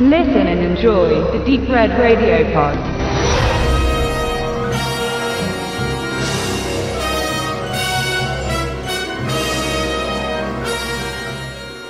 Listen and enjoy the Deep Red Radio Pod.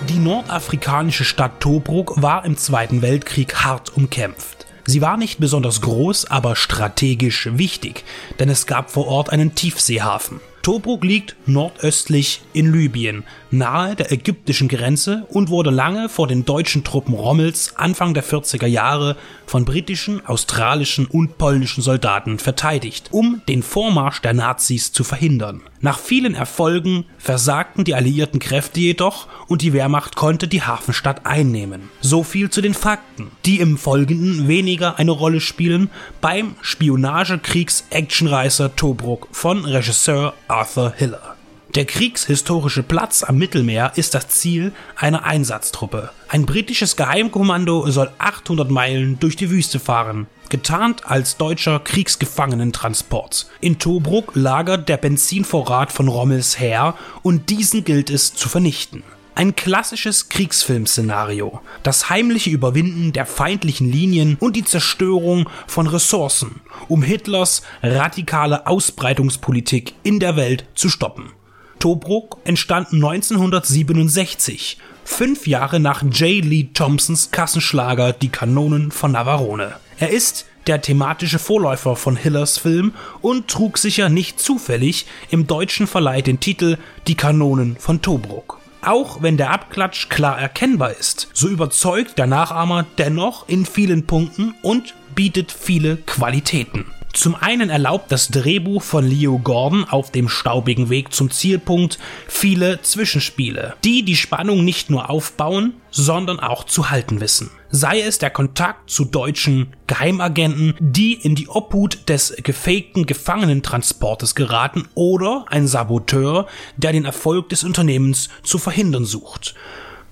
Die nordafrikanische Stadt Tobruk war im Zweiten Weltkrieg hart umkämpft. Sie war nicht besonders groß, aber strategisch wichtig, denn es gab vor Ort einen Tiefseehafen. Tobruk liegt nordöstlich in Libyen, nahe der ägyptischen Grenze und wurde lange vor den deutschen Truppen Rommels Anfang der 40er Jahre von britischen, australischen und polnischen Soldaten verteidigt, um den Vormarsch der Nazis zu verhindern. Nach vielen Erfolgen versagten die alliierten Kräfte jedoch und die Wehrmacht konnte die Hafenstadt einnehmen. So viel zu den Fakten, die im Folgenden weniger eine Rolle spielen beim Spionagekriegs-Actionreißer Tobruk von Regisseur Arthur Hiller. Der kriegshistorische Platz am Mittelmeer ist das Ziel einer Einsatztruppe. Ein britisches Geheimkommando soll 800 Meilen durch die Wüste fahren, getarnt als deutscher Kriegsgefangenentransport. In Tobruk lagert der Benzinvorrat von Rommels Heer und diesen gilt es zu vernichten. Ein klassisches Kriegsfilmszenario. Das heimliche Überwinden der feindlichen Linien und die Zerstörung von Ressourcen, um Hitlers radikale Ausbreitungspolitik in der Welt zu stoppen. Tobruk entstand 1967, fünf Jahre nach J. Lee Thompsons Kassenschlager Die Kanonen von Navarone. Er ist der thematische Vorläufer von Hillers Film und trug sicher nicht zufällig im deutschen Verleih den Titel Die Kanonen von Tobruk. Auch wenn der Abklatsch klar erkennbar ist, so überzeugt der Nachahmer dennoch in vielen Punkten und bietet viele Qualitäten. Zum einen erlaubt das Drehbuch von Leo Gordon auf dem staubigen Weg zum Zielpunkt viele Zwischenspiele, die die Spannung nicht nur aufbauen, sondern auch zu halten wissen. Sei es der Kontakt zu deutschen Geheimagenten, die in die Obhut des gefakten Gefangenentransportes geraten, oder ein Saboteur, der den Erfolg des Unternehmens zu verhindern sucht.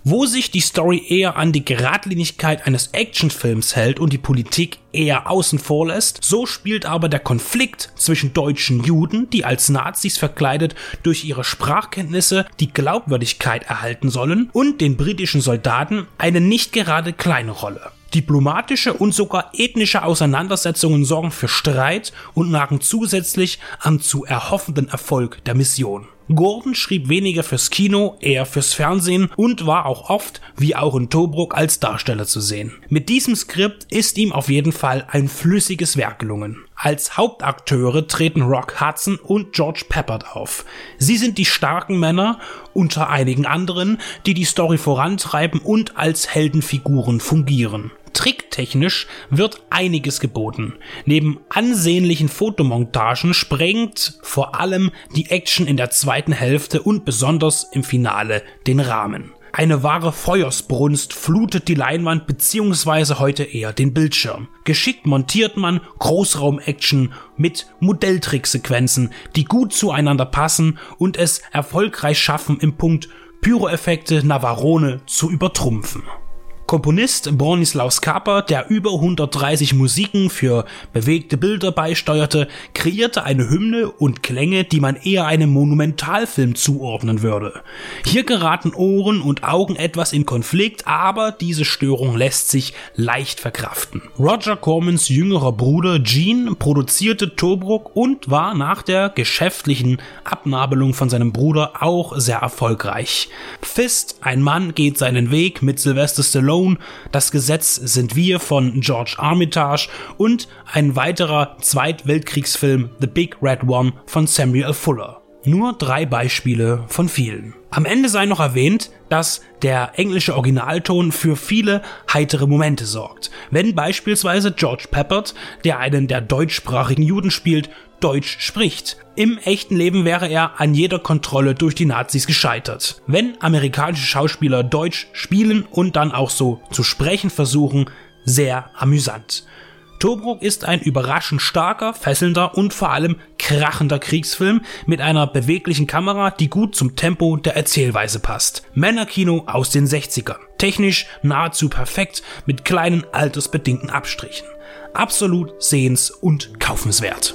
Wo sich die Story eher an die Geradlinigkeit eines Actionfilms hält und die Politik eher außen vor lässt, so spielt aber der Konflikt zwischen deutschen Juden, die als Nazis verkleidet durch ihre Sprachkenntnisse die Glaubwürdigkeit erhalten sollen, und den britischen Soldaten eine nicht gerade kleine Rolle. Diplomatische und sogar ethnische Auseinandersetzungen sorgen für Streit und nagen zusätzlich am zu erhoffenden Erfolg der Mission. Gordon schrieb weniger fürs Kino, eher fürs Fernsehen und war auch oft, wie auch in Tobruk, als Darsteller zu sehen. Mit diesem Skript ist ihm auf jeden Fall ein flüssiges Werk gelungen. Als Hauptakteure treten Rock Hudson und George Peppard auf. Sie sind die starken Männer, unter einigen anderen, die die Story vorantreiben und als Heldenfiguren fungieren. Tricktechnisch wird einiges geboten. Neben ansehnlichen Fotomontagen sprengt vor allem die Action in der zweiten Hälfte und besonders im Finale den Rahmen. Eine wahre Feuersbrunst flutet die Leinwand beziehungsweise heute eher den Bildschirm. Geschickt montiert man Großraum-Action mit Modelltricksequenzen, die gut zueinander passen und es erfolgreich schaffen, im Punkt Pyroeffekte Navarone zu übertrumpfen. Komponist Bronislaus Kaper, der über 130 Musiken für bewegte Bilder beisteuerte, kreierte eine Hymne und Klänge, die man eher einem Monumentalfilm zuordnen würde. Hier geraten Ohren und Augen etwas in Konflikt, aber diese Störung lässt sich leicht verkraften. Roger Cormans jüngerer Bruder Gene produzierte Tobruk und war nach der geschäftlichen Abnabelung von seinem Bruder auch sehr erfolgreich. Fist, ein Mann geht seinen Weg mit Sylvester Stallone Stallone, Das Gesetz sind wir von George Armitage und ein weiterer Zweitweltkriegsfilm The Big Red One von Samuel Fuller. Nur drei Beispiele von vielen. Am Ende sei noch erwähnt, dass der englische Originalton für viele heitere Momente sorgt. Wenn beispielsweise George Peppard, der einen der deutschsprachigen Juden spielt, Deutsch spricht. Im echten Leben wäre er an jeder Kontrolle durch die Nazis gescheitert. Wenn amerikanische Schauspieler Deutsch spielen und dann auch so zu sprechen versuchen, sehr amüsant. Tobruk ist ein überraschend starker, fesselnder und vor allem krachender Kriegsfilm mit einer beweglichen Kamera, die gut zum Tempo der Erzählweise passt. Männerkino aus den 60ern. Technisch nahezu perfekt mit kleinen altersbedingten Abstrichen. Absolut sehens- und kaufenswert.